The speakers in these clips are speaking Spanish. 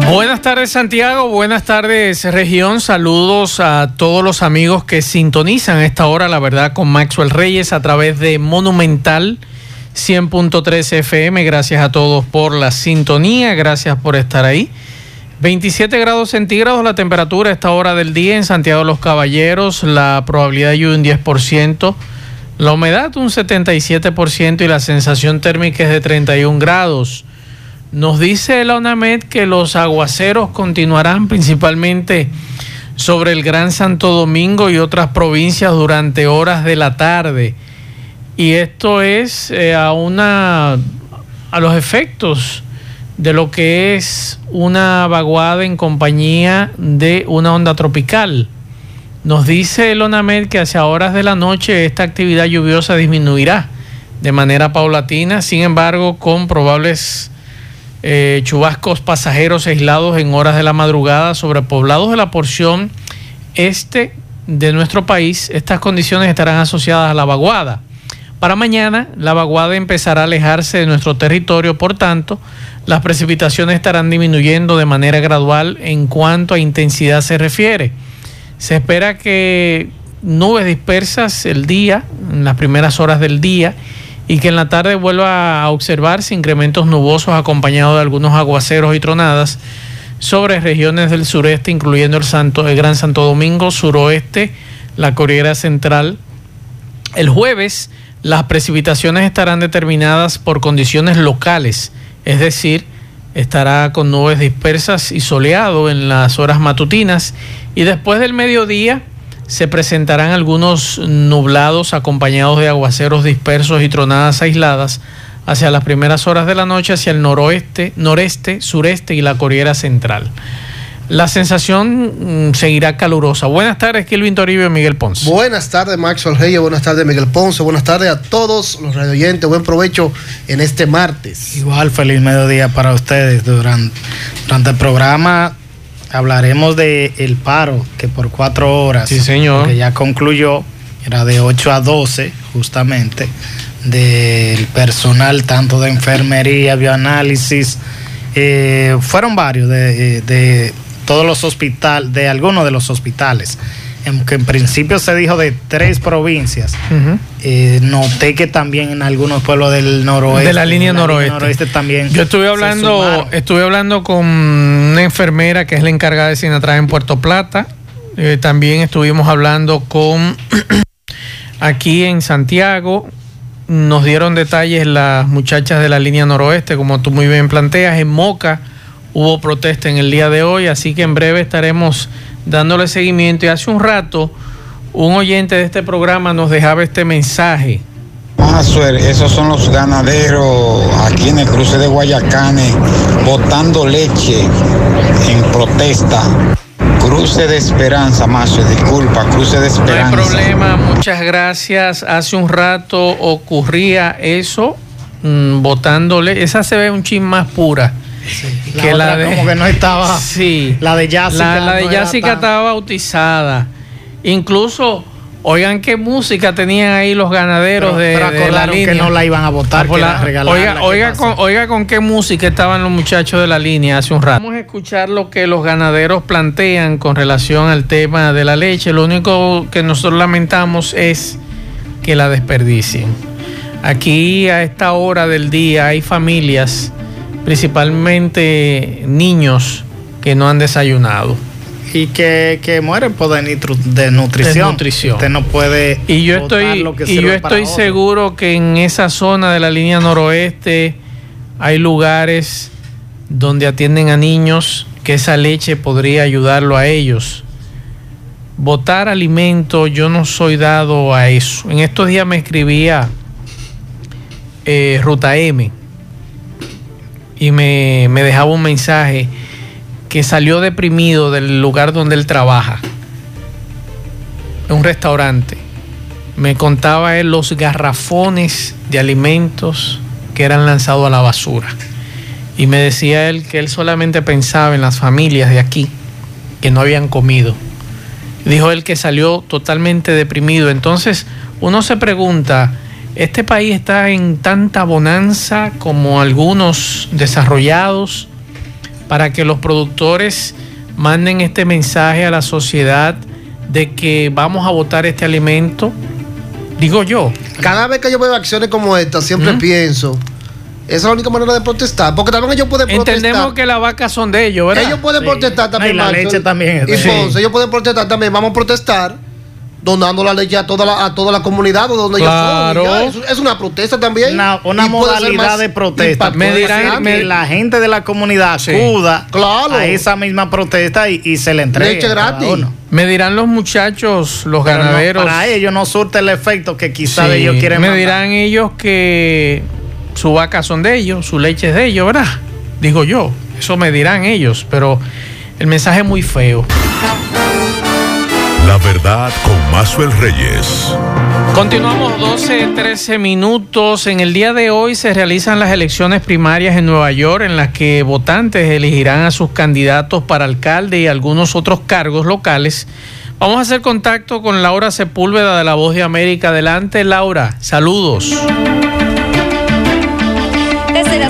Buenas tardes Santiago, buenas tardes región, saludos a todos los amigos que sintonizan a esta hora, la verdad, con Maxwell Reyes a través de Monumental 100.3 FM, gracias a todos por la sintonía, gracias por estar ahí. 27 grados centígrados la temperatura a esta hora del día en Santiago de los Caballeros, la probabilidad de lluvia un 10%, la humedad un 77% y la sensación térmica es de 31 grados. Nos dice la UNAMED que los aguaceros continuarán principalmente sobre el Gran Santo Domingo y otras provincias durante horas de la tarde. Y esto es eh, a una a los efectos de lo que es una vaguada en compañía de una onda tropical. Nos dice el ONAMED que hacia horas de la noche esta actividad lluviosa disminuirá de manera paulatina, sin embargo, con probables eh, chubascos pasajeros aislados en horas de la madrugada sobre poblados de la porción este de nuestro país. Estas condiciones estarán asociadas a la vaguada. Para mañana, la vaguada empezará a alejarse de nuestro territorio, por tanto, las precipitaciones estarán disminuyendo de manera gradual en cuanto a intensidad se refiere. Se espera que nubes dispersas el día, en las primeras horas del día, y que en la tarde vuelva a observarse incrementos nubosos acompañados de algunos aguaceros y tronadas sobre regiones del sureste, incluyendo el, Santo, el Gran Santo Domingo, suroeste, la Corriera Central. El jueves las precipitaciones estarán determinadas por condiciones locales, es decir, estará con nubes dispersas y soleado en las horas matutinas y después del mediodía se presentarán algunos nublados acompañados de aguaceros dispersos y tronadas aisladas hacia las primeras horas de la noche hacia el noroeste, noreste, sureste y la Corriera Central. La sensación mm, seguirá calurosa. Buenas tardes, Kilvin Toribio y Miguel Ponce. Buenas tardes, Maxwell Reyes. Buenas tardes, Miguel Ponce. Buenas tardes a todos los radioyentes. Buen provecho en este martes. Igual, feliz mediodía para ustedes. Durante, durante el programa hablaremos de el paro, que por cuatro horas. Sí, señor. Que ya concluyó, era de 8 a 12, justamente, del personal, tanto de enfermería, bioanálisis. Eh, fueron varios de, de todos los hospitales, de algunos de los hospitales. En, que en principio se dijo de tres provincias. Uh -huh. Eh, noté que también en algunos pueblos del noroeste. De la línea la noroeste. Línea noroeste también. Yo estuve hablando, estuve hablando con una enfermera que es la encargada de Sinatrás en Puerto Plata. Eh, también estuvimos hablando con aquí en Santiago. Nos dieron detalles las muchachas de la línea noroeste, como tú muy bien planteas. En Moca hubo protesta en el día de hoy, así que en breve estaremos dándole seguimiento. Y hace un rato, un oyente de este programa nos dejaba este mensaje. Maxwell, esos son los ganaderos aquí en el cruce de Guayacanes, botando leche en protesta. Cruce de Esperanza, Maxwell, disculpa, cruce de Esperanza. No hay problema, muchas gracias. Hace un rato ocurría eso, mmm, botándole, esa se ve un chin más pura. Sí, que la, de, como que no estaba. Sí. La de Jessica. La, la de no Jessica tan... estaba bautizada. Incluso, oigan qué música tenían ahí los ganaderos pero, de, pero de la línea. que no la iban a votar, ah, la, oiga, oiga, con, oiga con qué música estaban los muchachos de la línea hace un rato. Vamos a escuchar lo que los ganaderos plantean con relación al tema de la leche. Lo único que nosotros lamentamos es que la desperdicien. Aquí a esta hora del día hay familias principalmente niños que no han desayunado. Y que, que mueren por desnutrición. nutrición. Usted no puede. Y yo estoy, y yo estoy seguro que en esa zona de la línea noroeste hay lugares donde atienden a niños que esa leche podría ayudarlo a ellos. Botar alimento, yo no soy dado a eso. En estos días me escribía eh, Ruta M y me, me, dejaba un mensaje que salió deprimido del lugar donde él trabaja, en un restaurante, me contaba él los garrafones de alimentos que eran lanzados a la basura. Y me decía él que él solamente pensaba en las familias de aquí que no habían comido. Dijo él que salió totalmente deprimido. Entonces uno se pregunta, ¿este país está en tanta bonanza como algunos desarrollados para que los productores manden este mensaje a la sociedad de que vamos a votar este alimento? Digo yo. Cada vez que yo veo acciones como esta, siempre pienso, esa es la única manera de protestar. Porque también ellos pueden protestar. Entendemos que las vacas son de ellos, ¿verdad? Ellos pueden protestar también. y la leche también. Y entonces ellos pueden protestar también. Vamos a protestar donando la leche a toda la, a toda la comunidad donde claro. ellos son. Es, una protesta también. Una, una modalidad de protesta. Me dirán que la gente de la comunidad acuda claro. a esa misma protesta y, y se le entregue. Leche gratis. Me dirán los muchachos, los Pero ganaderos. No, para ellos no surte el efecto que quizás Sí, ellos quieren Me mandar. dirán ellos que su vaca son de ellos, su leche es de ellos, ¿verdad? Digo yo, eso me dirán ellos, pero el mensaje es muy feo. La verdad con Mazuel Reyes. Continuamos 12, 13 minutos. En el día de hoy se realizan las elecciones primarias en Nueva York en las que votantes elegirán a sus candidatos para alcalde y algunos otros cargos locales. Vamos a hacer contacto con Laura Sepúlveda de La Voz de América. Adelante, Laura. Saludos.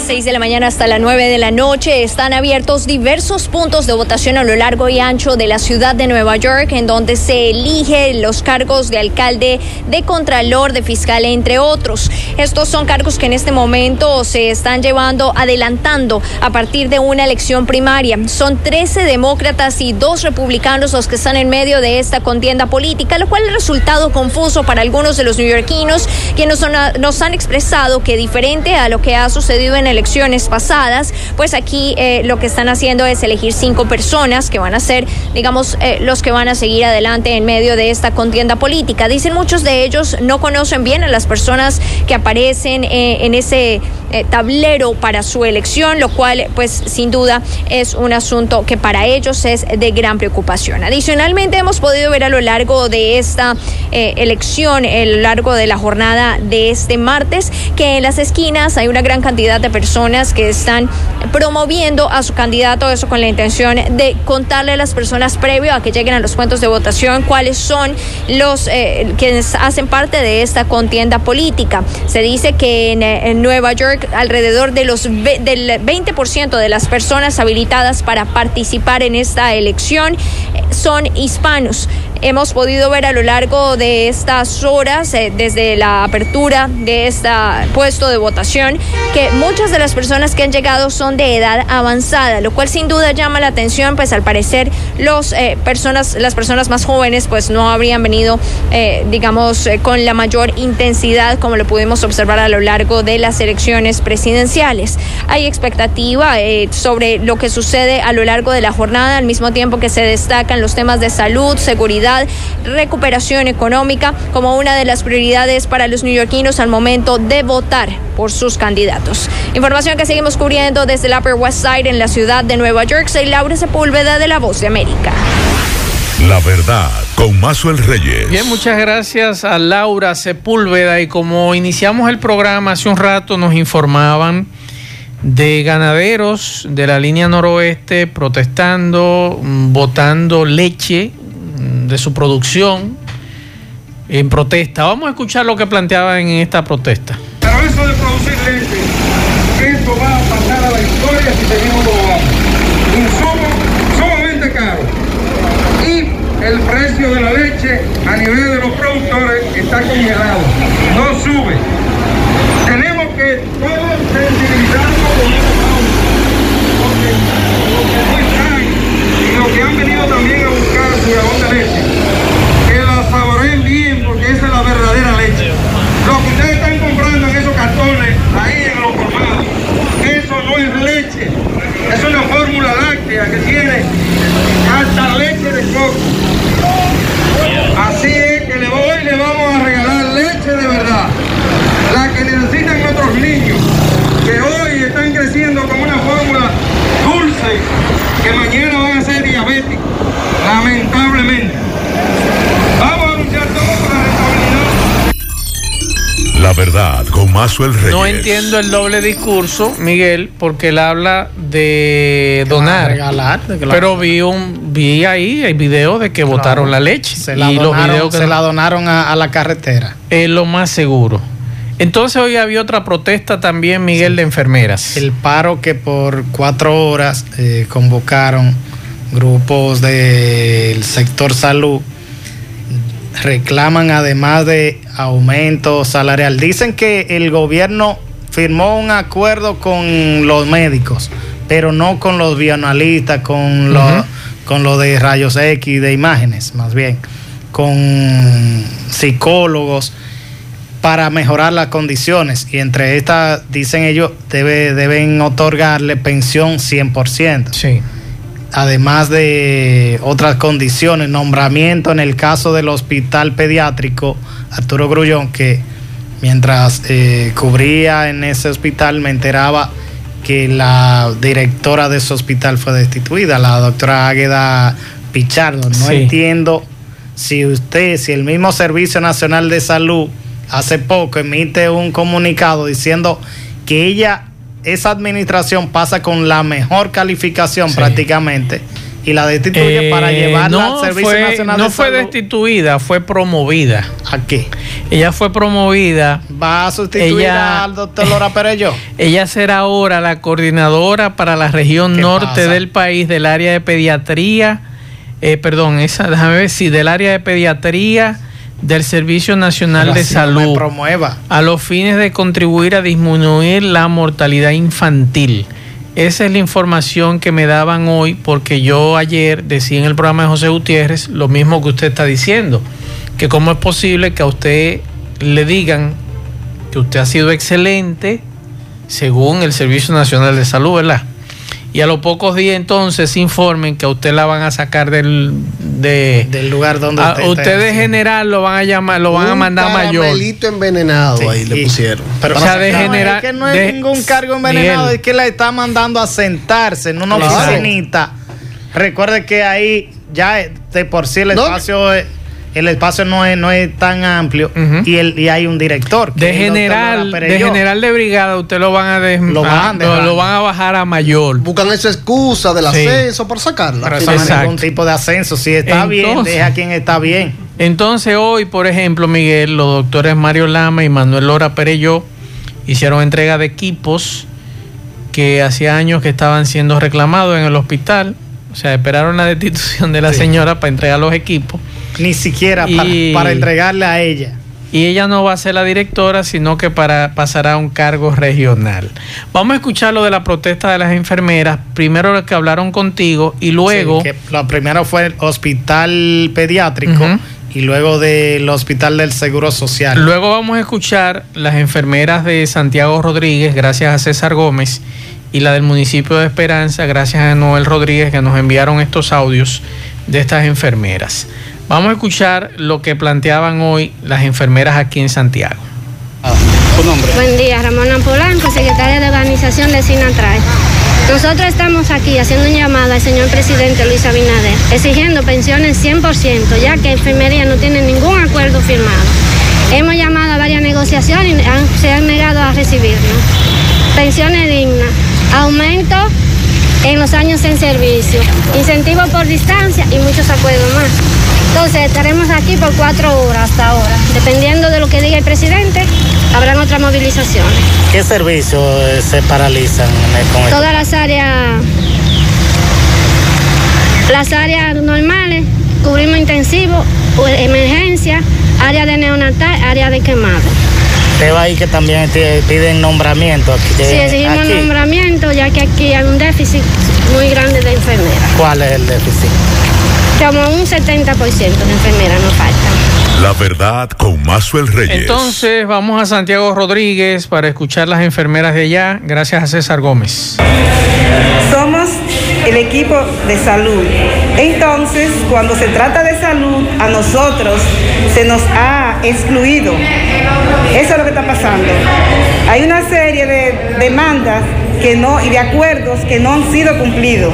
Las 6 de la mañana hasta las 9 de la noche están abiertos diversos puntos de votación a lo largo y ancho de la ciudad de Nueva York, en donde se elige los cargos de alcalde, de contralor, de fiscal, entre otros. Estos son cargos que en este momento se están llevando, adelantando a partir de una elección primaria. Son 13 demócratas y dos republicanos los que están en medio de esta contienda política, lo cual ha resultado confuso para algunos de los neoyorquinos, quienes nos han expresado que diferente a lo que ha sucedido en elecciones pasadas, pues aquí eh, lo que están haciendo es elegir cinco personas que van a ser, digamos, eh, los que van a seguir adelante en medio de esta contienda política. Dicen muchos de ellos no conocen bien a las personas que aparecen eh, en ese tablero para su elección, lo cual, pues, sin duda es un asunto que para ellos es de gran preocupación. Adicionalmente, hemos podido ver a lo largo de esta elección, a lo largo de la jornada de este martes, que en las esquinas hay una gran cantidad de personas que están promoviendo a su candidato, eso con la intención de contarle a las personas previo a que lleguen a los cuentos de votación cuáles son los eh, quienes hacen parte de esta contienda política. Se dice que en, eh, Nueva York alrededor de los del 20% de las personas habilitadas para participar en esta elección eh, son hispanos. Hemos podido ver a lo largo de estas horas, eh, desde la apertura de este puesto de votación, que muchas de las personas que han llegado son de edad avanzada, lo cual sin duda llama la atención, pues al parecer los eh, personas, las personas más jóvenes, pues no habrían venido, eh, digamos, eh, con la mayor intensidad como lo pudimos observar a lo largo de las elecciones presidenciales. Hay expectativa sobre lo que sucede a lo largo de la jornada, al mismo tiempo que se destacan los temas de salud, seguridad, recuperación económica como una de las prioridades para los neoyorquinos al momento de votar por sus candidatos. Información que seguimos cubriendo desde el Upper West Side en la ciudad de Nueva York. Soy Laura Sepúlveda de La Voz de América. La verdad con Mazuel Reyes. Bien, muchas gracias a Laura Sepúlveda y como iniciamos el programa hace un rato nos informaban de ganaderos de la línea noroeste protestando, mm, botando leche mm, de su producción en protesta. Vamos a escuchar lo que planteaban en esta protesta. Pero eso de producir leche, esto va a pasar a la historia si seguimos como vamos. Insumos sumamente caros. Y el de la leche a nivel de los productores está congelado, no sube. Tenemos que todos sensibilizarnos con esta causa, porque lo que no están y lo que han venido también a buscar su gabón de leche, que la saboreen bien porque esa es la verdadera leche. Lo que ustedes están comprando en esos cartones, ahí en los colmados, eso no es leche. Es una fórmula láctea que tiene hasta leche de coco. Así es que le voy le vamos a regalar leche de verdad. La que necesitan nuestros niños. La Reyes. No entiendo el doble discurso, Miguel, porque él habla de donar. regalar, de que la- Pero vi un vi ahí el video de que botaron la leche. Se la y los donaron, videos que se la donaron a, a la carretera. es lo más seguro. Entonces hoy había otra protesta también, Miguel, de enfermeras. El paro que por cuatro horas eh, convocaron grupos del sector salud reclaman además de aumento salarial. Dicen que el gobierno firmó un acuerdo con los médicos, pero no con los bioanalistas, con los con lo de rayos X, de imágenes, más bien, con psicólogos para mejorar las condiciones. Y entre estas, dicen ellos, debe, deben otorgarle pensión 100%. Sí. Además de otras condiciones, nombramiento en el caso del hospital pediátrico Arturo Grullón, que mientras eh, cubría en ese hospital me enteraba que la directora de ese hospital fue destituida, la doctora Águeda Pichardo. No Sí. entiendo si usted, si el mismo Servicio Nacional de Salud hace poco emite un comunicado diciendo que ella, esa administración pasa con la mejor calificación Sí. prácticamente y la destituye Eh, para llevarla no al Servicio fue, Nacional no de fue Salud. destituida, fue promovida. ¿A qué? Ella fue promovida. ¿Va a sustituir Ella- al doctor Lora Perello? Ella será ahora la coordinadora para la región ¿Qué norte pasa? del país del área de pediatría. eh, perdón, esa, déjame ver si del área de pediatría del Servicio Nacional Pero de Salud. promueva. a los fines de contribuir a disminuir la mortalidad infantil. Esa es la información que me daban hoy porque yo ayer decía en el programa de José Gutiérrez lo mismo que usted está diciendo, que cómo es posible que a usted le digan que usted ha sido excelente según el Servicio Nacional de Salud, ¿verdad? Y a los pocos días entonces informen que a usted la van a sacar del... De, Del lugar donde a usted está usted de diciendo. general lo van a llamar, lo van a Un mandar a mayor. caramelito envenenado Sí, ahí le pusieron. Pero O sea, de no, general- Es que no es de- ningún cargo envenenado, Miguel. es que la está mandando a sentarse en una Claro. oficinita. Recuerde que ahí ya de por sí el No. espacio es- el espacio no es, no es tan amplio y, el, y hay un director. que De general, de general de brigada, usted lo van a des- Lo van ah, dejando. lo van a bajar a mayor. Buscan esa excusa del Sí. ascenso para sacarla. Pero Al eso no es Exacto. ningún tipo de ascenso. Si está bien, deja a quien está bien. Entonces hoy, por ejemplo, Miguel, los doctores Mario Lama y Manuel Lora Perello hicieron entrega de equipos que hacía años que estaban siendo reclamados en el hospital. O sea, esperaron la destitución de la Sí. señora para entregar los equipos. Ni siquiera Y- para, para entregarle a ella. Y ella no va a ser la directora, sino que para, pasará a un cargo regional. Vamos a escuchar lo de la protesta de las enfermeras. Primero los que hablaron contigo y luego... Sí, lo primero fue el hospital pediátrico y luego del hospital del Seguro Social. Luego vamos a escuchar las enfermeras de Santiago Rodríguez, gracias a César Gómez, y la del municipio de Esperanza, gracias a Noel Rodríguez, que nos enviaron estos audios de estas enfermeras. Vamos a escuchar lo que planteaban hoy las enfermeras aquí en Santiago. ¿Tu nombre? Buen día, Ramona Polanco, secretaria de organización de Sinatrae. Nosotros estamos aquí haciendo un llamado al señor presidente Luis Abinader, exigiendo pensiones 100%, ya que enfermería no tiene ningún acuerdo firmado. Hemos llamado a varias negociaciones y han- se han negado a recibirnos. Pensiones dignas, aumento en los años en servicio, incentivo por distancia y muchos acuerdos más. Entonces estaremos aquí por cuatro horas hasta ahora. Dependiendo de lo que diga el presidente, habrán otras movilizaciones. ¿Qué servicios eh, se paralizan con esto? Todas las áreas, las áreas normales, cubrimos intensivo, emergencia, área de neonatal, área de quemado. Veo ahí que también te piden nombramiento aquí. Sí, exigimos aquí. nombramiento, ya que aquí hay un déficit muy grande de enfermeras. ¿Cuál es el déficit? Como un 70% de enfermeras nos faltan. La verdad con Mazuel Reyes. Entonces vamos a Santiago Rodríguez para escuchar las enfermeras de allá, gracias a César Gómez. Somos el equipo de salud. Entonces, cuando se trata de salud, a nosotros se nos ha excluido. Eso es lo que está pasando. Hay una serie de demandas que no, y de acuerdos que no han sido cumplidos.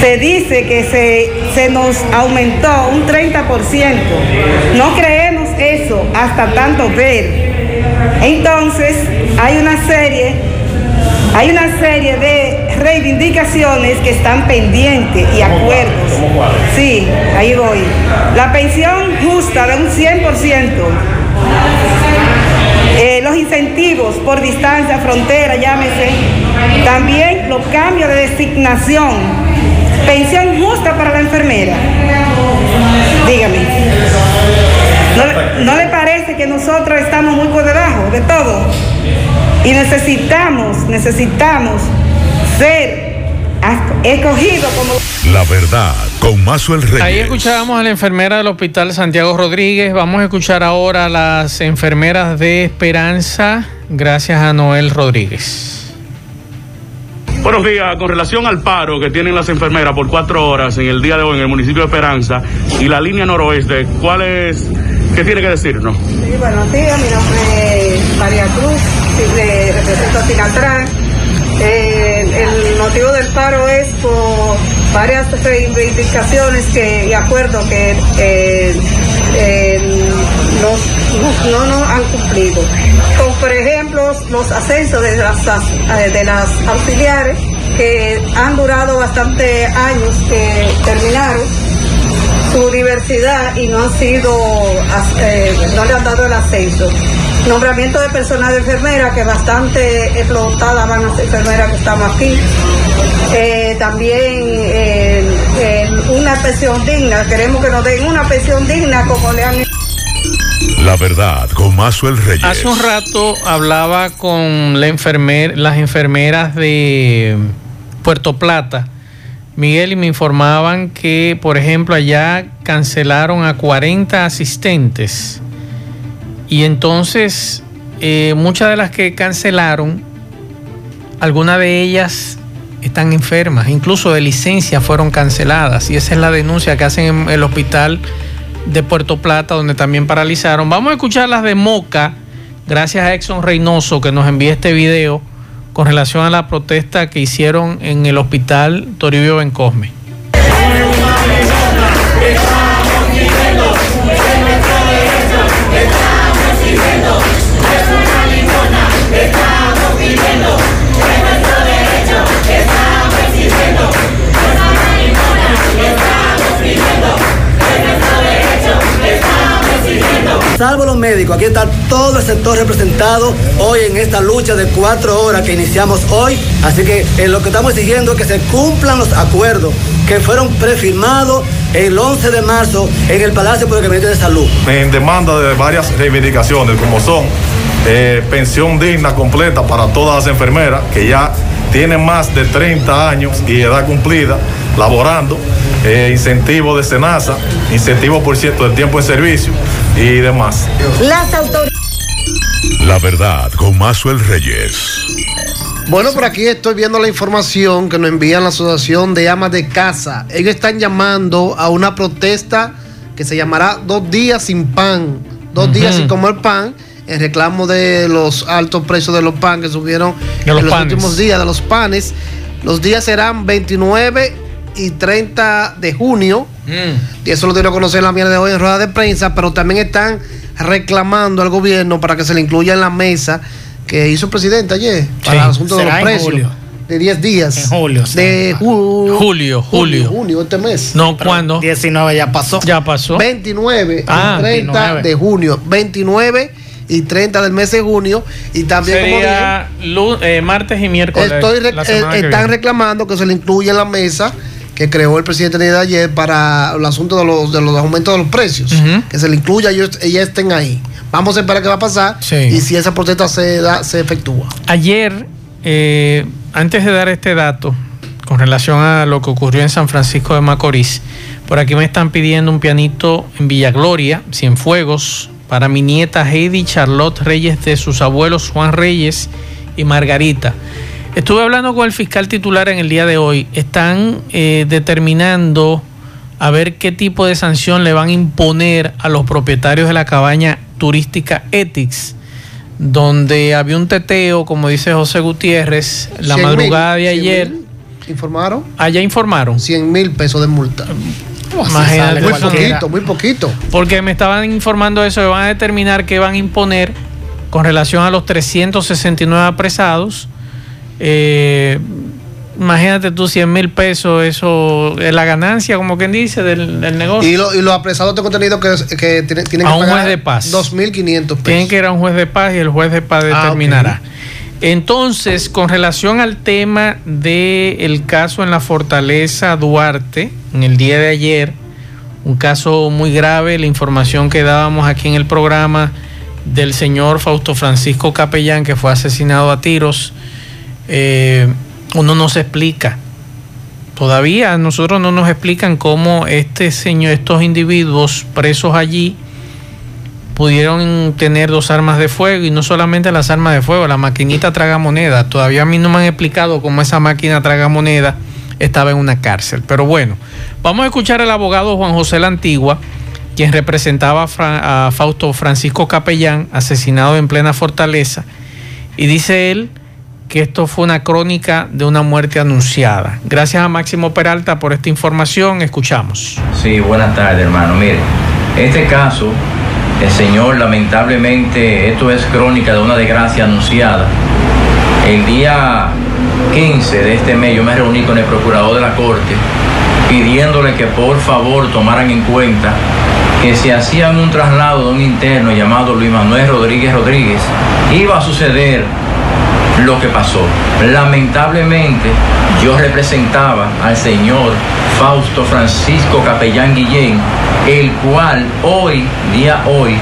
Se dice que se, se nos aumentó un 30%. No creemos eso hasta tanto ver Entonces, hay una serie, hay una serie de reivindicaciones que están pendientes y acuerdos. Sí, ahí voy. La pensión justa de un 100%. Eh, los incentivos por distancia, frontera, llámese. También los cambios de designación. Pensión justa para la enfermera. Dígame. ¿No, no le parece que nosotros estamos muy por debajo de todo? Y necesitamos, necesitamos escogidos como... La verdad, con Mazuel Reyes. Ahí escuchábamos a la enfermera del Hospital Santiago Rodríguez. Vamos a escuchar ahora a las enfermeras de Esperanza, gracias a Noel Rodríguez. Buenos días. Con relación al paro que tienen las enfermeras por cuatro horas en el día de hoy en el municipio de Esperanza y la línea noroeste, ¿cuál es, qué tiene que decirnos? Sí, buenos días, mi nombre es María Cruz, represento a Sinatra. Eh, el motivo del paro es por varias reivindicaciones que, y acuerdos que eh, eh, no nos han cumplido. Como por ejemplo los ascensos de las, as- eh, de las auxiliares que han durado bastante años que terminaron su diversidad y no han sido, eh, no le han dado el ascenso. Nombramiento de personal de enfermera, que bastante explotada van las enfermeras que estamos aquí. Eh, también eh, eh, una pensión digna, queremos que nos den una pensión digna como le han La verdad, con Mazuel Reyes. Hace un rato hablaba con la enfermer- las enfermeras de Puerto Plata, Miguel, y me informaban que, por ejemplo, allá cancelaron a 40 asistentes. Y entonces, eh, muchas de las que cancelaron, algunas de ellas están enfermas, incluso de licencia fueron canceladas. Y esa es la denuncia que hacen en el hospital de Puerto Plata, donde también paralizaron. Vamos a escuchar las de Moca, gracias a Exxon Reynoso que nos envía este video con relación a la protesta que hicieron en el hospital Toribio Bencosme. Salvo los médicos, aquí está todo el sector representado hoy en esta lucha de cuatro horas que iniciamos hoy. Así que eh, lo que estamos exigiendo es que se cumplan los acuerdos que fueron prefirmados el 11 de marzo en el Palacio Gabinete de Salud. en demanda de varias reivindicaciones, como son eh, pensión digna completa para todas las enfermeras que ya tienen más de 30 años y edad cumplida laborando, eh, incentivo de SENASA, incentivo por cierto del tiempo en servicio y demás. Las autoridades. La verdad, con Mazuel Reyes. Bueno, por aquí estoy viendo la información que nos envían la Asociación de Amas de Casa. Ellos están llamando a una protesta que se llamará Dos días sin pan, dos días sin comer pan, en reclamo de los altos precios de los pan que subieron De los en los panes. últimos días de los panes. Los días serán 29 y 30 de junio. Y eso lo dieron a conocer la mañana de hoy en rueda de prensa, pero también están reclamando al gobierno para que se le incluya en la mesa que hizo el presidente ayer para el asunto de los precios. julio. De 10 días. En julio, De ju- Julio, julio. Junio, este mes. No, ¿cuándo? 19 ya pasó. Ya pasó. 29 Ah, y 30 29. de junio. 29 y 30 del mes de junio. Y también, como dije, Sería eh, martes y miércoles. Estoy re- la eh, están viene. reclamando que se le incluya en la mesa que creó el presidente de ayer para el asunto de los, de los aumentos de los precios. Que se le incluya y ellos, ellas estén ahí. Vamos a esperar qué va a pasar Sí. y si esa protesta se, da, se efectúa. Ayer, eh, antes de dar este dato, con relación a lo que ocurrió en San Francisco de Macorís, por aquí me están pidiendo un pianito en Villa Gloria, Cienfuegos, para mi nieta Heidi Charlotte Reyes de sus abuelos Juan Reyes y Margarita. Estuve hablando con el fiscal titular en el día de hoy. Están eh, determinando a ver qué tipo de sanción le van a imponer a los propietarios de la cabaña turística Ethics, donde había un teteo, como dice José Gutiérrez, la 100 madrugada mil, de 100 ayer. mil, ¿Informaron? Allá informaron. 100 mil pesos de multa. Imagínate, Muy poquito, muy poquito. Porque me estaban informando eso, que van a determinar que van a imponer con relación a los 369 apresados. Eh, imagínate tú 100 mil pesos, eso es la ganancia, como quien dice, del, del negocio. Y, lo- y los apresados tengo entendido que, que tienen, tienen A que un pagar juez de paz. 2.500 pesos. Tienen que ir a un juez de paz y el juez de paz Ah, determinará. Entonces, con relación al tema del caso en la Fortaleza Duarte, en el día de ayer, un caso muy grave, la información que dábamos aquí en el programa del señor Fausto Francisco Capellán, que fue asesinado a tiros, eh, uno no se explica. Todavía nosotros no nos explican cómo este señor, estos individuos presos allí, pudieron tener dos armas de fuego y no solamente las armas de fuego, la maquinita tragamoneda. Todavía a mí no me han explicado cómo esa máquina tragamoneda estaba en una cárcel. Pero bueno, vamos a escuchar al abogado Juan José La Antigua, quien representaba a Fausto Francisco Capellán, asesinado en plena fortaleza, y dice él que esto fue una crónica de una muerte anunciada. Gracias a Máximo Peralta por esta información. Escuchamos. Sí, buenas tardes, hermano. Mire, este caso, el señor, lamentablemente, esto es crónica de una desgracia anunciada. El día 15 de este mes yo me reuní con el procurador de la Corte pidiéndole que por favor tomaran en cuenta que si hacían un traslado de un interno llamado Luis Manuel Rodríguez Rodríguez, iba a suceder lo que pasó. Lamentablemente, yo representaba al señor Fausto Francisco Capellán Guillén, el cual hoy, día hoy,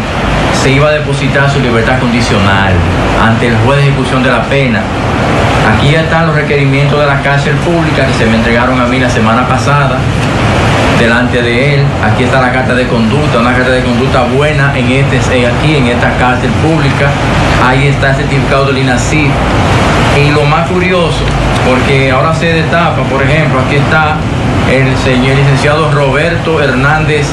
se iba a depositar su libertad condicional ante el juez de ejecución de la pena. Aquí están los requerimientos de la cárcel pública que se me entregaron a mí la semana pasada delante de él. Aquí está la carta de conducta, una carta de conducta buena en este, aquí en esta cárcel pública. Ahí está el certificado del INACIF. Y lo más curioso, porque ahora se destapa, por ejemplo, aquí está el señor licenciado Roberto Hernández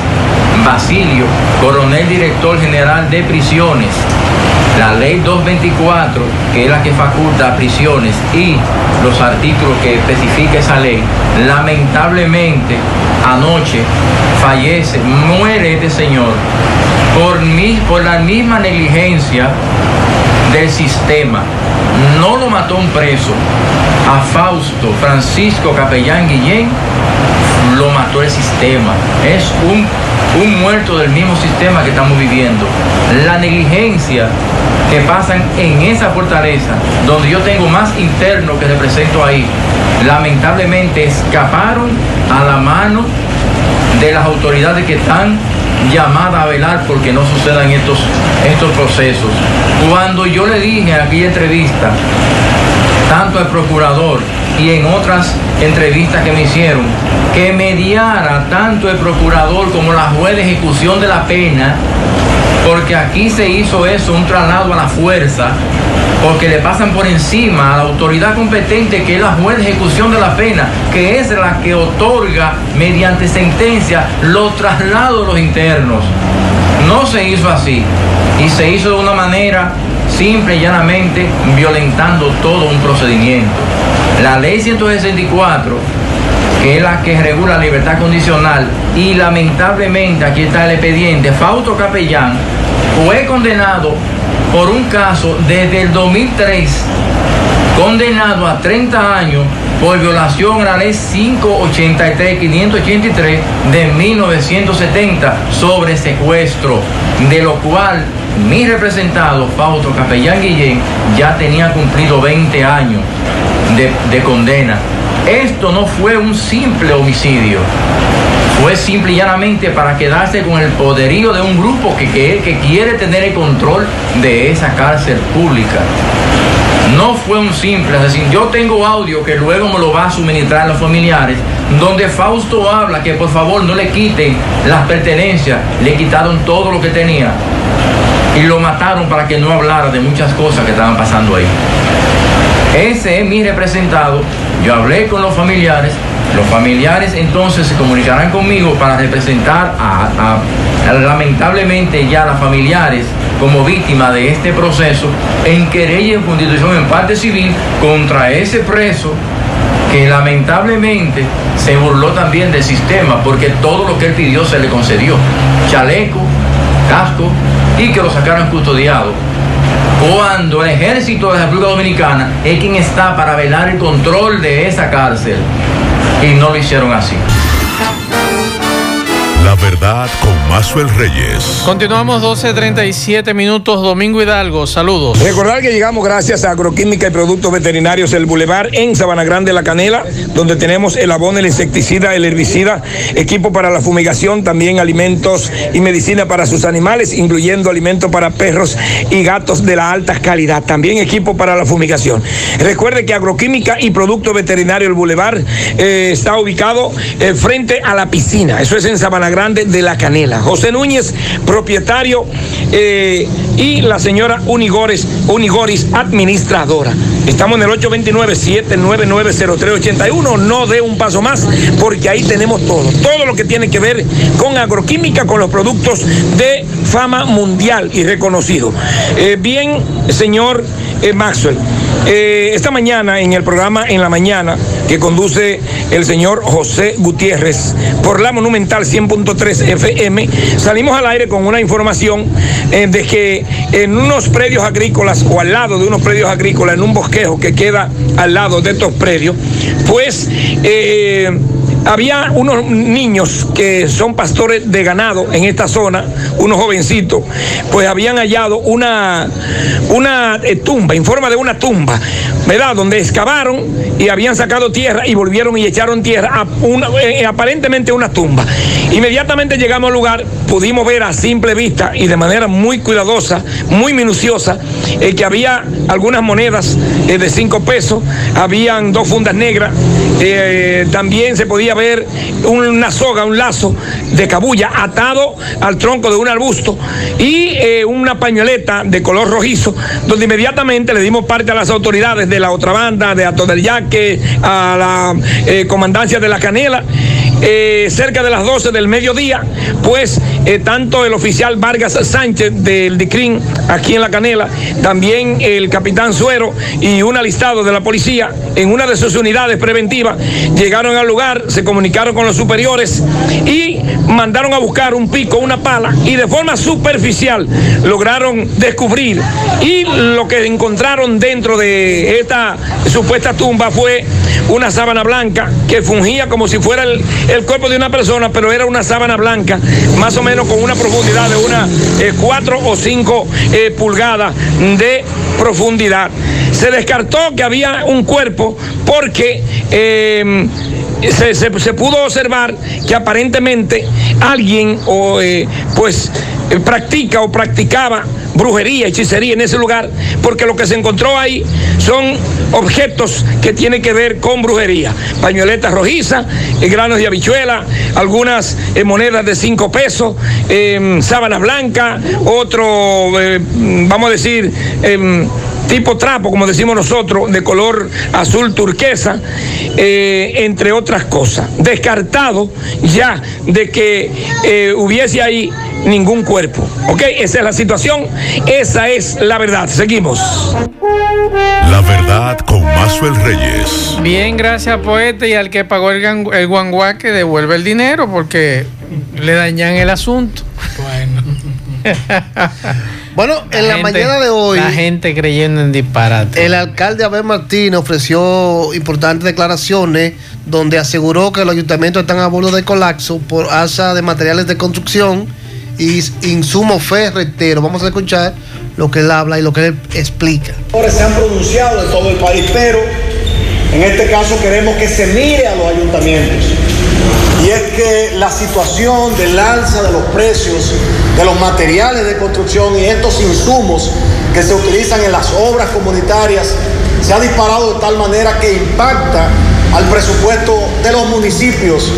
Basilio, coronel director general de prisiones. La ley 224, que es la que faculta prisiones, y los artículos que especifica esa ley, lamentablemente anoche fallece, muere este señor por, mi- por la misma negligencia del sistema. No lo mató un preso. A Fausto Francisco Capellán Guillén lo mató el sistema. Es un, un muerto del mismo sistema que estamos viviendo. La negligencia que pasan en esa fortaleza, donde yo tengo más internos que represento ahí, lamentablemente escaparon a la mano de las autoridades que están llamadas a velar porque no sucedan estos, estos procesos. Cuando yo le dije en aquella entrevista, tanto al procurador y en otras entrevistas que me hicieron, que mediara tanto el procurador como la juez de ejecución de la pena, porque aquí se hizo eso, un traslado a la fuerza, porque le pasan por encima a la autoridad competente que es la juez de ejecución de la pena, que es la que otorga mediante sentencia los traslados de los internos. No se hizo así y se hizo de una manera simple y llanamente violentando todo un procedimiento. La ley 164 que es la que regula la libertad condicional, y lamentablemente aquí está el expediente, Fausto Capellán fue condenado por un caso desde el 2003, condenado a 30 años por violación a la ley 583, 583 de 1970 sobre secuestro, de lo cual mi representado, Fausto Capellán Guillén, ya tenía cumplido 20 años de, de condena. Esto no fue un simple homicidio, fue simple y llanamente para quedarse con el poderío de un grupo que, que, quiere tener el control de esa cárcel pública. No fue un simple asesino. Yo tengo audio que luego me lo va a suministrar a los familiares, donde Fausto habla que por favor no le quiten las pertenencias, le quitaron todo lo que tenía y lo mataron para que no hablara de muchas cosas que estaban pasando ahí. Ese es mi representado. Yo hablé con los familiares. Los familiares entonces se comunicarán conmigo para representar a, lamentablemente ya las familiares como víctimas de este proceso en querella en constitución en parte civil contra ese preso que lamentablemente se burló también del sistema porque todo lo que él pidió se le concedió. Chaleco, casco y que lo sacaran custodiado. Cuando el ejército de la República Dominicana es quien está para velar el control de esa cárcel. Y no lo hicieron así. La verdad con Mazuel Reyes. Continuamos 12.37 minutos. Domingo Hidalgo, saludos. Recordar que llegamos gracias a Agroquímica y Productos Veterinarios El Boulevard en Sabana Grande, La Canela, donde tenemos el abono, el insecticida, el herbicida, equipo para la fumigación, también alimentos y medicina para sus animales, incluyendo alimentos para perros y gatos de la alta calidad. También equipo para la fumigación. Recuerde que Agroquímica y Productos Veterinarios El Boulevard eh, está ubicado eh, frente a la piscina. Eso es en Sabana Grande de La Canela. José Núñez, propietario, eh, y la señora Unigores, Unigoris, administradora. Estamos en el 829-799-0381. No dé un paso más porque ahí tenemos todo. Todo lo que tiene que ver con agroquímica, con los productos de fama mundial y reconocido. Eh, bien, señor eh, Maxwell. Eh, esta mañana en el programa En la Mañana que conduce el señor José Gutiérrez por la Monumental 100.3 FM, salimos al aire con una información eh, de que en unos predios agrícolas o al lado de unos predios agrícolas, en un bosquejo que queda al lado de estos predios, pues... había unos niños que son pastores de ganado en esta zona, unos jovencitos, pues habían hallado una, una eh, tumba, en forma de una tumba, ¿verdad? Donde excavaron y habían sacado tierra y volvieron y echaron tierra eh, aparentemente una tumba. Inmediatamente llegamos al lugar, pudimos ver a simple vista y de manera muy cuidadosa, muy minuciosa, eh, que había algunas monedas eh, de cinco pesos, habían dos fundas negras, también se podía ver una soga, un lazo de cabulla atado al tronco de un arbusto y eh, una pañoleta de color rojizo, donde inmediatamente le dimos parte a las autoridades de la otra banda, de Ato del Yaque, a la eh, comandancia de la Canela. Eh, cerca de las 12 del mediodía, pues eh, tanto el oficial Vargas Sánchez del DICRIN aquí en La Canela, también el capitán Suero y un alistado de la policía en una de sus unidades preventivas llegaron al lugar, se comunicaron con los superiores y mandaron a buscar un pico, una pala y de forma superficial lograron descubrir. Y lo que encontraron dentro de esta supuesta tumba fue una sábana blanca que fungía como si fuera el, el cuerpo de una persona, pero era una sábana blanca, más o menos con una profundidad de unas eh, cuatro o cinco eh, pulgadas de profundidad. Se descartó que había un cuerpo porque eh, se, pudo observar que aparentemente alguien o eh, pues practica o practicaba brujería, hechicería en ese lugar, porque lo que se encontró ahí son objetos que tienen que ver con brujería. Pañoletas rojizas, eh, granos de habichuela, algunas eh, monedas de cinco pesos, eh, sábanas blancas, otro, eh, vamos a decir, em, tipo trapo, como decimos nosotros, de color azul turquesa, entre otras cosas. Descartado ya de que hubiese ahí ningún cuerpo. ¿Ok? Esa es la situación, esa es la verdad. Seguimos. La verdad con Mazuel Reyes. Bien, gracias poeta y al que pagó el, el guanguá que devuelve el dinero porque le dañan el asunto. Bueno, en la gente- mañana de hoy- La gente creyendo en disparate. El alcalde Abel Martínez ofreció importantes declaraciones donde aseguró que los ayuntamientos están a bordo de colapso por alza de materiales de construcción y insumos ferreteros. Vamos a escuchar lo que él habla y lo que él explica. se han pronunciado en todo el país, pero en este caso queremos que se mire a los ayuntamientos. Y es que la situación del alza de los precios de los materiales de construcción y estos insumos que se utilizan en las obras comunitarias se ha disparado de tal manera que impacta al presupuesto de los municipios,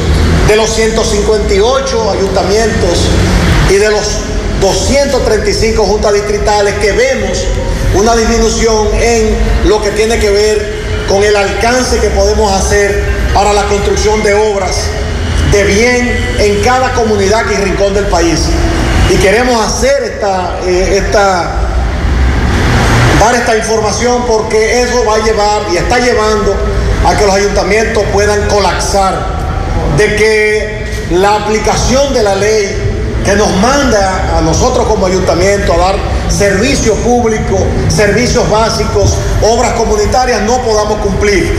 de los 158 ayuntamientos y de los 235 juntas distritales que vemos una disminución en lo que tiene que ver con el alcance que podemos hacer para la construcción de obras de bien en cada comunidad y rincón del país. Y queremos hacer esta, eh, esta, dar esta información porque eso va a llevar y está llevando a que los ayuntamientos puedan colapsar, de que la aplicación de la ley que nos manda a nosotros como ayuntamiento a dar servicio público, servicios básicos, obras comunitarias, no podamos cumplir.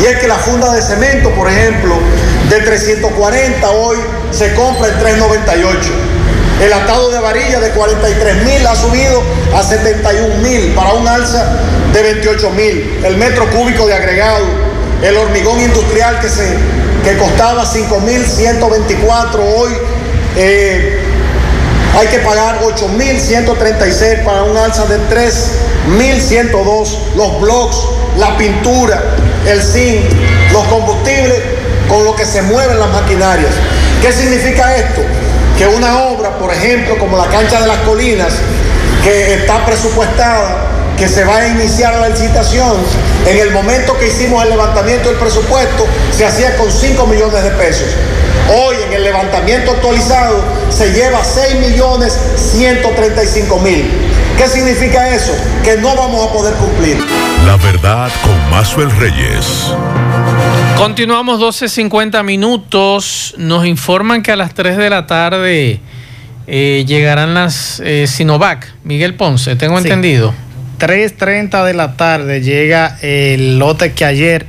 Y es que la funda de cemento, por ejemplo, de 340 hoy se compra en 398. El atado de varilla de 43 mil ha subido a 71 mil para un alza de 28 mil. El metro cúbico de agregado, el hormigón industrial que, se, que costaba 5 mil 124 hoy. Eh, hay que pagar 8.136 para un alza de 3.102. Los blocks, la pintura, el zinc, los combustibles con lo que se mueven las maquinarias. ¿Qué significa esto? Que una obra, por ejemplo, como la cancha de las colinas, que está presupuestada, que se va a iniciar la licitación, en el momento que hicimos el levantamiento del presupuesto, se hacía con 5 millones de pesos. Hoy en el levantamiento actualizado se lleva 6 millones 135 mil. ¿Qué significa eso? Que no vamos a poder cumplir. La verdad con Mazuel Reyes. Continuamos 12.50 minutos. Nos informan que a las 3 de la tarde eh, llegarán las eh, Sinovac. Miguel Ponce, tengo Sí. entendido. 3.30 de la tarde llega el lote que ayer,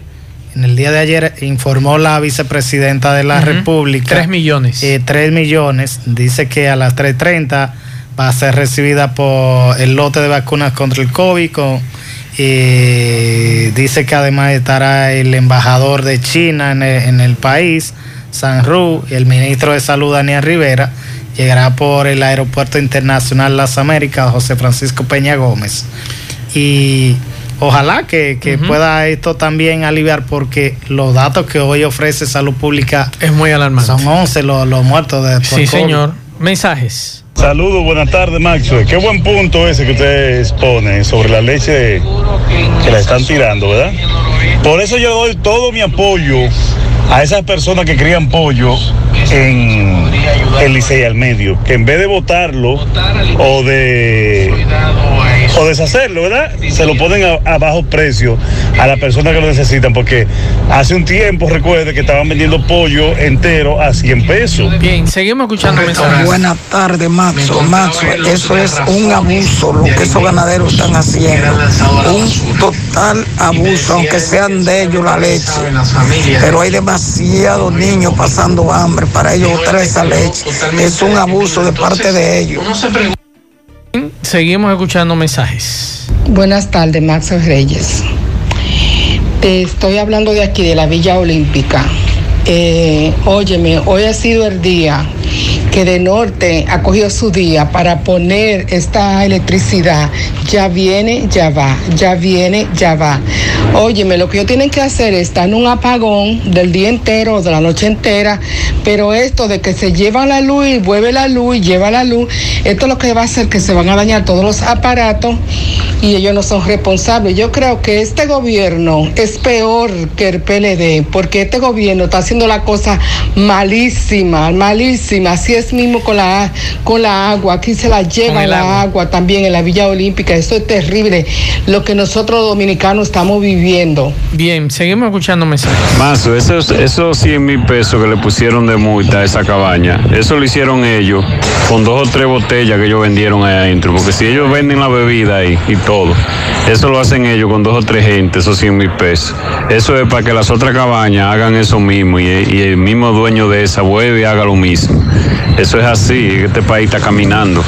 en el día de ayer, informó la vicepresidenta de la. República. 3 millones. Eh, 3 millones. Dice que a las 3.30 va a ser recibida por el lote de vacunas contra el COVID. Con, eh, dice que además estará el embajador de China en el, en el país, Sanru, y el ministro de Salud, Daniel Rivera. Llegará por el Aeropuerto Internacional Las Américas, José Francisco Peña Gómez. Y ojalá que, que pueda esto también aliviar porque los datos que hoy ofrece Salud Pública es muy alarmante. Son 11 los, los muertos de por Sí, COVID. señor. Mensajes. Saludos, buenas tardes, Maxwell. Qué buen punto ese que usted expone sobre la leche que la están tirando, ¿verdad? Por eso yo doy todo mi apoyo a esas personas que crían pollo en el Licey al medio, que en vez de votarlo o de o deshacerlo, ¿verdad? Se lo ponen a, a bajo precio a las personas que lo necesitan, porque hace un tiempo, recuerde que estaban vendiendo pollo entero a 100 pesos. Bien, seguimos escuchando mensajes. Buenas tardes, Maxo. Maxo, eso es un abuso lo que esos ganaderos están haciendo. Un total abuso, aunque sean de ellos la leche. Pero hay demasiados niños pasando hambre para ellos botar esa leche. Es un abuso de parte de ellos. Seguimos escuchando mensajes. Buenas tardes, Max Reyes. Te estoy hablando de aquí, de la Villa Olímpica. Eh, óyeme, hoy ha sido el día que de norte ha cogido su día para poner esta electricidad. Ya viene, ya va, ya viene, ya va. Óyeme, lo que ellos tienen que hacer es estar en un apagón del día entero de la noche entera, pero esto de que se lleva la luz y vuelve la luz y lleva la luz, esto es lo que va a hacer que se van a dañar todos los aparatos y ellos no son responsables. Yo creo que este gobierno es peor que el PLD, porque este gobierno está haciendo la cosa malísima, malísima. Así es mismo con la, con la agua. Aquí se la lleva el la agua. también en la Villa Olímpica. Esto es terrible lo que nosotros dominicanos estamos viviendo. Bien, seguimos escuchando mensajes. Mazo, esos, esos 100 mil pesos que le pusieron de multa a esa cabaña, eso lo hicieron ellos con dos o tres botellas que ellos vendieron ahí adentro, porque si ellos venden la bebida ahí y todo, eso lo hacen ellos con dos o tres gente, esos 100 mil pesos. Eso es para que las otras cabañas hagan eso mismo y, y el mismo dueño de esa vuelve y haga lo mismo. Eso es así, este país está caminando.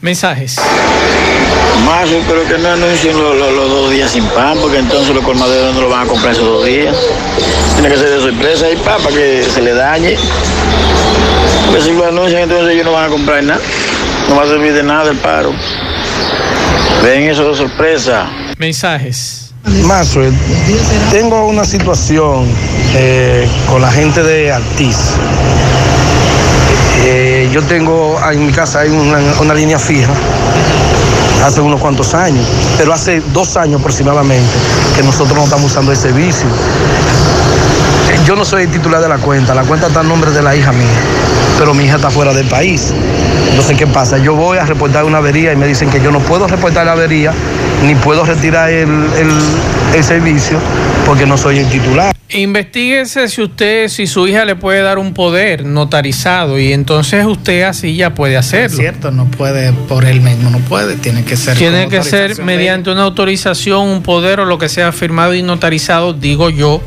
Mensajes. Más, creo que no anuncien los, los- los dos días sin pan, porque entonces los colmaderos no lo van a comprar esos dos días. Tiene que ser de sorpresa y pa, para que se le dañe. Porque si lo anuncian, entonces ellos no van a comprar nada. No va a servir de nada el paro. Ven eso de sorpresa. Mensajes. Maxwell, tengo una situación eh, con la gente de Artis. Yo tengo en mi casa hay una, una línea fija hace unos cuantos años, pero hace dos años aproximadamente que nosotros no estamos usando ese servicio. Yo no soy el titular de la cuenta, la cuenta está a nombre de la hija mía. Pero mi hija está fuera del país. Entonces, ¿qué pasa? Yo voy a reportar una avería y me dicen que yo no puedo reportar la avería ni puedo retirar el, el- el servicio porque no soy el titular. Investíguese si usted, si su hija le puede dar un poder notarizado y entonces usted así ya puede Es hacerlo. cierto, no puede por él mismo, no puede, tiene que ser. Tiene que ser mediante una autorización, un poder o lo que sea firmado y notarizado, digo yo.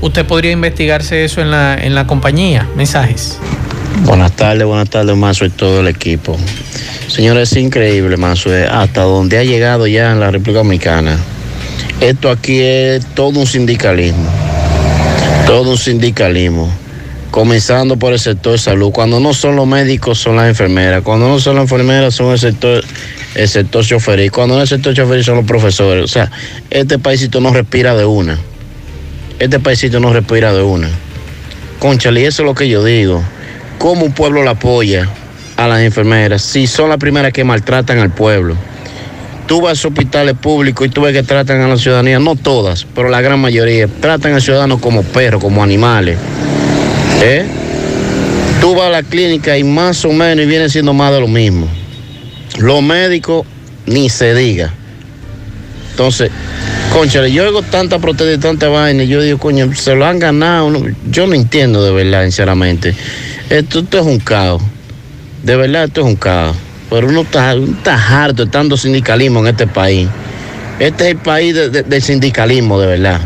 Usted podría investigarse eso en la, en la compañía. Mensajes. Buenas tardes, buenas tardes, Mazo y todo el equipo. Señores, es increíble, Mazo, eh, hasta donde ha llegado ya en la República Dominicana. Esto aquí es todo un sindicalismo, todo un sindicalismo, comenzando por el sector de salud. Cuando no son los médicos, son las enfermeras. Cuando no son las enfermeras, son el sector, el sector choferil. Cuando no es el sector choferil, son los profesores. O sea, este paísito no respira de una. Este paísito no respira de una. Conchale, eso es lo que yo digo. ¿Cómo un pueblo la apoya a las enfermeras si son las primeras que maltratan al pueblo? Tú vas a hospitales públicos y tú ves que tratan a la ciudadanía, no todas, pero la gran mayoría, tratan al ciudadano como perros, como animales. ¿Eh? Tú vas a la clínica y más o menos y viene siendo más de lo mismo. Los médicos, ni se diga. Entonces, conchale, yo oigo tanta protesta y tanta vaina y yo digo, coño, se lo han ganado. Yo no entiendo de verdad, sinceramente. Esto, esto es un caos. De verdad, esto es un caos. Pero uno está, uno está harto de tanto sindicalismo en este país. Este es el país de- de- del sindicalismo, de verdad.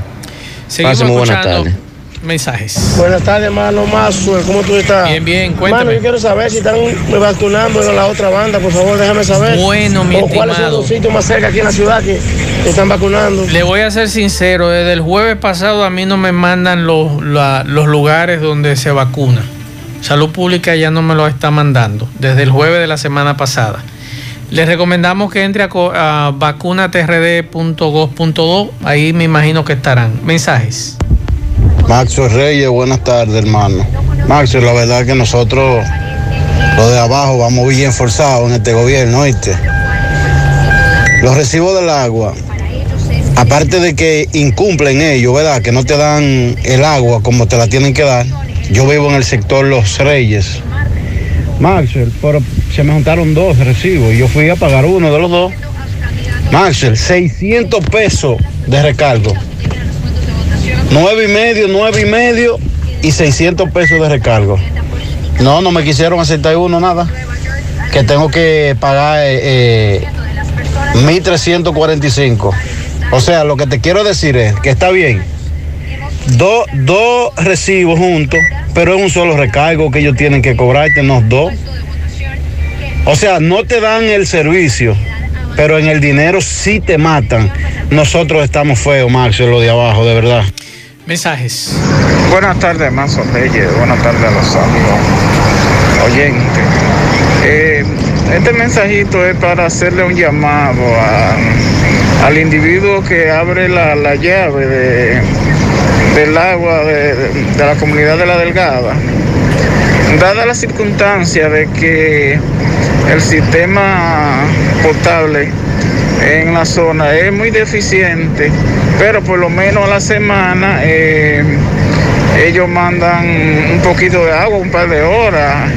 Seguimos Pasen muy buenas tardes. mensajes. Buenas tardes, hermano Mazo. ¿Cómo tú estás? Bien, bien, Hermano, cuéntame. yo quiero saber si están vacunando en la otra banda, por favor, déjame saber. Bueno, mi O cuáles son los sitios más cerca aquí en la ciudad que que están vacunando. Le voy a ser sincero, desde el jueves pasado a mí no me mandan los, la- los lugares donde se vacuna. Salud Pública ya no me lo está mandando, desde el jueves de la semana pasada. Les recomendamos que entre a, a vacunatrd.gov.do, ahí me imagino que estarán. Mensajes. Maxo Reyes, buenas tardes, hermano. Maxo, la verdad que nosotros, los de abajo, vamos bien forzados en este gobierno, ¿oíste? Los recibos del agua, aparte de que incumplen ellos, ¿verdad? Que no te dan el agua como te la tienen que dar. Yo vivo en el sector Los Reyes. Maxwell, pero se me juntaron dos recibos yo fui a pagar uno de los dos. Maxwell, 600 pesos de recargo. Nueve y medio, nueve y medio y 600 pesos de recargo. No, no me quisieron aceptar uno, nada. Que tengo que pagar eh, eh, 1.345. O sea, lo que te quiero decir es que está bien. Dos dos recibos juntos, pero es un solo recargo que ellos tienen que cobrarte, no dos. O sea, no te dan el servicio, pero en el dinero sí te matan. Nosotros estamos feos, Max, lo de abajo, de verdad. Mensajes. Buenas tardes, Manso Reyes. Buenas tardes a los amigos oyentes. Eh, este mensajito es para hacerle un llamado a- al individuo que abre la, la llave de, del agua de, la comunidad de la Delgada. Dada la circunstancia de que el sistema potable en la zona es muy deficiente, pero por lo menos a la semana eh, ellos mandan un poquito de agua, un par de horas.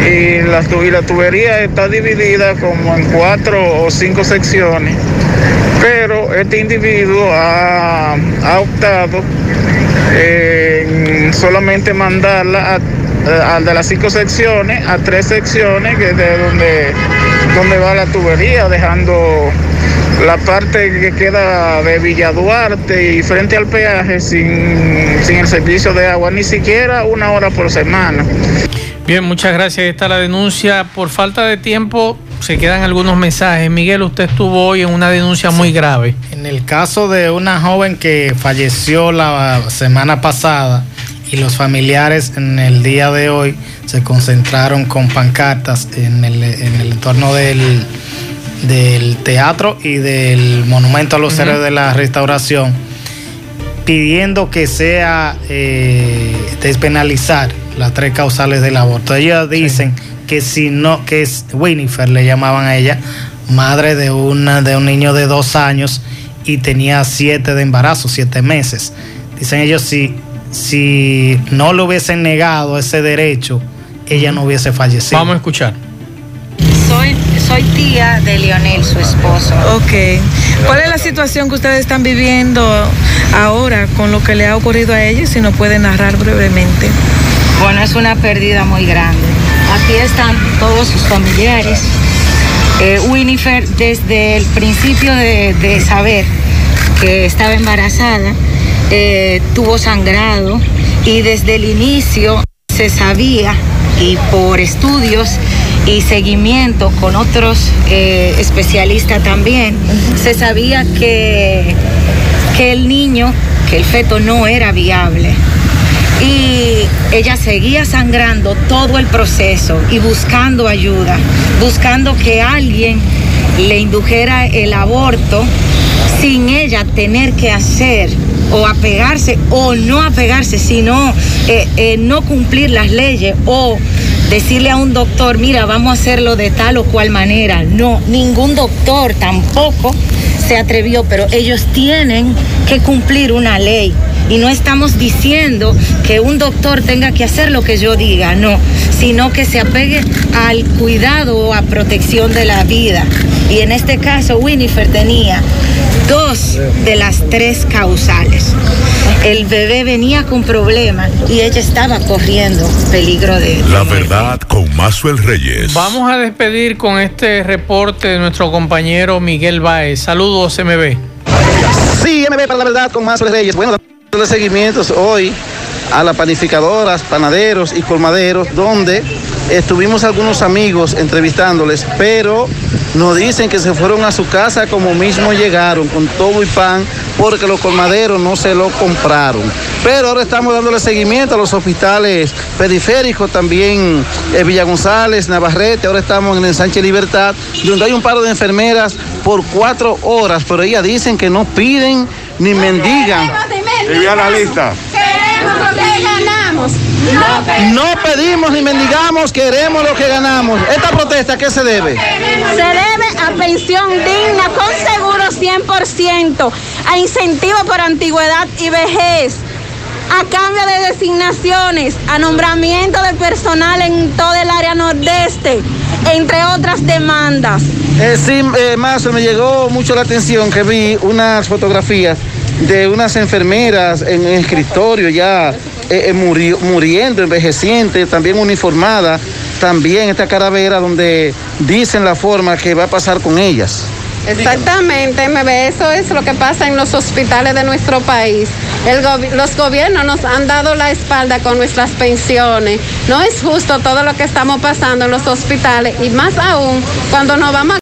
Y la, y la tubería está dividida como en cuatro o cinco secciones. Pero este individuo ha optado en solamente mandarla a, a de las cinco secciones a tres secciones que es de donde, donde va la tubería, dejando la parte que queda de Villa Duarte y frente al peaje sin, sin el servicio de agua, ni siquiera una hora por semana. Bien, muchas gracias. Está la denuncia. Por falta de tiempo, se quedan algunos mensajes. Miguel, usted estuvo hoy en una denuncia muy grave. En el caso de una joven que falleció la semana pasada y los familiares en el día de hoy se concentraron con pancartas en el, en el entorno del, del teatro y del monumento a los héroes de la restauración, pidiendo que sea eh, despenalizar las tres causales del aborto. Ellos dicen que si no, que es Winifred, le llamaban a ella, madre de, una, de un niño de dos años y tenía siete de embarazo, siete meses. Dicen ellos, si, si no le hubiesen negado ese derecho, ella no hubiese fallecido. Vamos a escuchar. Soy, soy tía de Lionel, su esposo. Ok. ¿Cuál es la situación que ustedes están viviendo ahora con lo que le ha ocurrido a ellos? Si nos puede narrar brevemente. Bueno, es una pérdida muy grande. Aquí están todos sus familiares. Eh, Winifred, desde el principio de, de saber que estaba embarazada, eh, tuvo sangrado y desde el inicio se sabía y por estudios y seguimiento con otros eh, especialistas también, se sabía que, que el niño, que el feto no era viable. Y ella seguía sangrando todo el proceso y buscando ayuda, buscando que alguien le indujera el aborto sin ella tener que hacer o apegarse o no apegarse, sino eh, eh, no cumplir las leyes o decirle a un doctor, mira, vamos a hacerlo de tal o cual manera. No, ningún doctor tampoco se atrevió, pero ellos tienen que cumplir una ley. Y no estamos diciendo que un doctor tenga que hacer lo que yo diga, no, sino que se apegue al cuidado o a protección de la vida. Y en este caso, Winifred tenía dos de las tres causales. El bebé venía con problemas y ella estaba corriendo peligro de... La verdad con Mazuel Reyes. Vamos a despedir con este reporte de nuestro compañero Miguel Baez. Saludos, MB. Sí, MB para la verdad con Mazuel Reyes. Bueno, de seguimientos hoy a las panificadoras, panaderos y colmaderos, donde estuvimos algunos amigos entrevistándoles, pero nos dicen que se fueron a su casa como mismo llegaron, con todo y pan, porque los colmaderos no se lo compraron. Pero ahora estamos dándole seguimiento a los hospitales periféricos, también eh, Villa González, Navarrete, ahora estamos en el Libertad, donde hay un paro de enfermeras por cuatro horas, pero ellas dicen que no piden ni mendigan. Envía la lista. Queremos lo que ganamos. No pedimos ni mendigamos, queremos lo que ganamos. ¿Esta protesta a qué se debe? Se debe a pensión digna con seguro 100%, a incentivo por antigüedad y vejez, a cambio de designaciones, a nombramiento de personal en todo el área nordeste, entre otras demandas. Eh, sí, eh, me llegó mucho la atención que vi unas fotografías de unas enfermeras en el escritorio ya eh, eh, muri- muriendo, envejecientes, también uniformadas, también esta caravera donde dicen la forma que va a pasar con ellas. Exactamente, MB, eso es lo que pasa en los hospitales de nuestro país. El los gobiernos nos han dado la espalda con nuestras pensiones. No es justo todo lo que estamos pasando en los hospitales y más aún cuando nos vamos a